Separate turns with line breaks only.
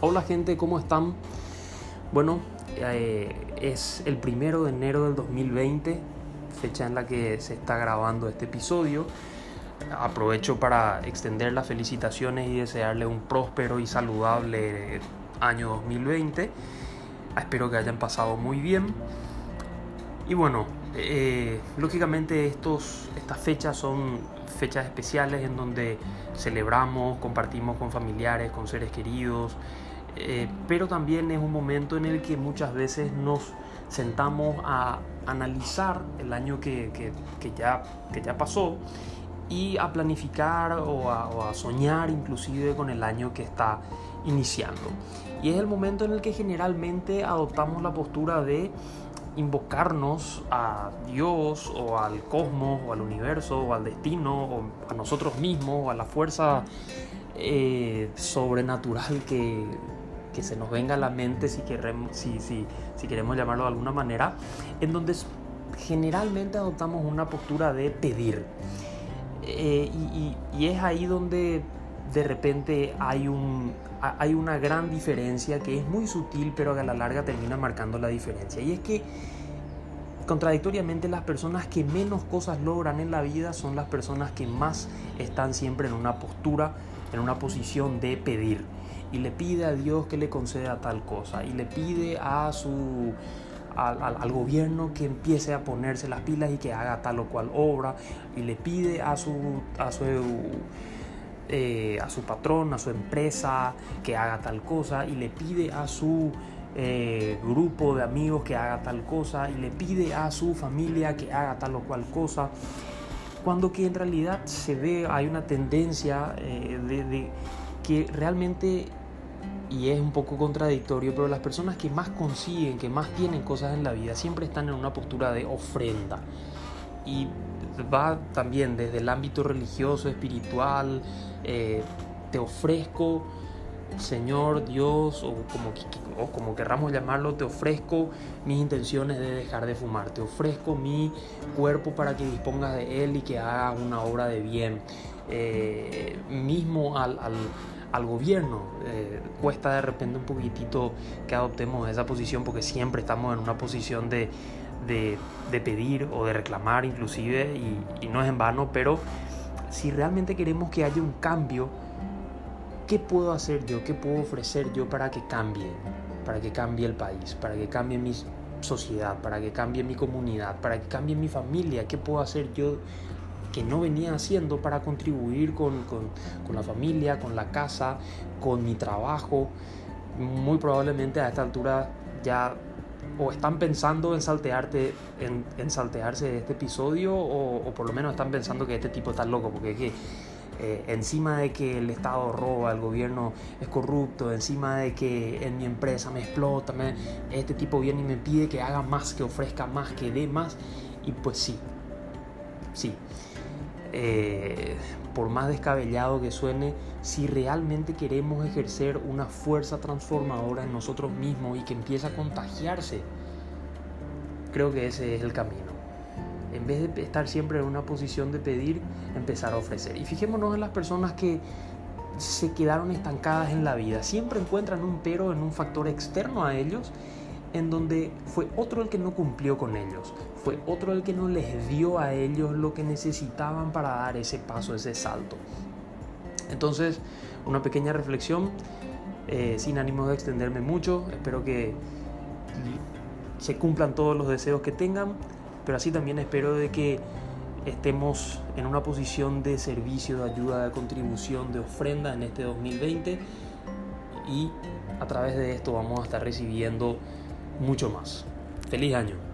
Hola gente, ¿cómo están? Bueno, eh, es el primero de enero del 2020, fecha en la que se está grabando este episodio. Aprovecho para extender las felicitaciones y desearle un próspero y saludable año 2020. Espero que hayan pasado muy bien. Y bueno, eh, lógicamente estos, estas fechas son fechas especiales en donde celebramos, compartimos con familiares, con seres queridos, eh, pero también es un momento en el que muchas veces nos sentamos a analizar el año que, que, ya, que ya pasó y a planificar o a, o a, soñar inclusive con el año que está iniciando. Y es el momento en el que generalmente adoptamos la postura de invocarnos a Dios o al cosmos o al universo o al destino o a nosotros mismos o a la fuerza eh, sobrenatural que, que, se nos venga a la mente si queremos, si, si, si queremos llamarlo de alguna manera, en donde generalmente adoptamos una postura de pedir. Eh, y, y, y es ahí donde de repente hay, un, hay una gran diferencia que es muy sutil, pero a la larga termina marcando la diferencia. Y es que, contradictoriamente, las personas que menos cosas logran en la vida son las personas que más están siempre en una postura, en una posición de pedir. Y le pide a Dios que le conceda tal cosa. Y le pide a su al, al, al, gobierno que empiece a ponerse las pilas y que haga tal o cual obra y le pide a su, a su eh, a su patrón, a su empresa que haga tal cosa y le pide a su eh, grupo de amigos que haga tal cosa y le pide a su familia que haga tal o cual cosa. Cuando que en realidad se ve, hay una tendencia eh, de, de que realmente y es un poco contradictorio, pero las personas que más consiguen, que más tienen cosas en la vida, siempre están en una postura de ofrenda. Y va también desde el ámbito religioso, espiritual, eh, te ofrezco, Señor Dios, o como, o como querramos llamarlo, te ofrezco mis intenciones de dejar de fumar, te ofrezco mi cuerpo para que dispongas de él y que haga una obra de bien. Eh, mismo al, al, al gobierno eh, cuesta de repente un poquitito que adoptemos esa posición porque siempre estamos en una posición de, de, de pedir o de reclamar inclusive y, no es en vano, pero si realmente queremos que haya un cambio, ¿qué puedo hacer yo? ¿Qué puedo ofrecer yo para que cambie? Para que cambie el país, para que cambie mi sociedad, para que cambie mi comunidad, para que cambie mi familia. ¿Qué puedo hacer yo que no venía haciendo para contribuir con, con, con la familia, con la casa, con mi trabajo? Muy probablemente a esta altura ya o están pensando en en, saltearse de este episodio o, o, por lo menos están pensando que este tipo está loco porque es que eh, encima de que el Estado roba, el gobierno es corrupto, encima de que en mi empresa me explota, me, este tipo viene y me pide que haga más, que ofrezca más, que dé más y pues sí, sí. Eh, por más descabellado que suene, si realmente queremos ejercer una fuerza transformadora en nosotros mismos y que empiece a contagiarse, creo que ese es el camino. En vez de estar siempre en una posición de pedir, empezar a ofrecer. Y fijémonos en las personas que se quedaron estancadas en la vida. Siempre encuentran un pero en un factor externo a ellos en donde fue otro el que no cumplió con ellos, fue otro el que no les dio a ellos lo que necesitaban para dar ese paso, ese salto. Entonces, una pequeña reflexión, eh, sin ánimo de extenderme mucho, espero que se cumplan todos los deseos que tengan, pero así también espero de que estemos en una posición de servicio, de ayuda, de contribución, de ofrenda en este 2020 y a través de esto vamos a estar recibiendo mucho más. Feliz año.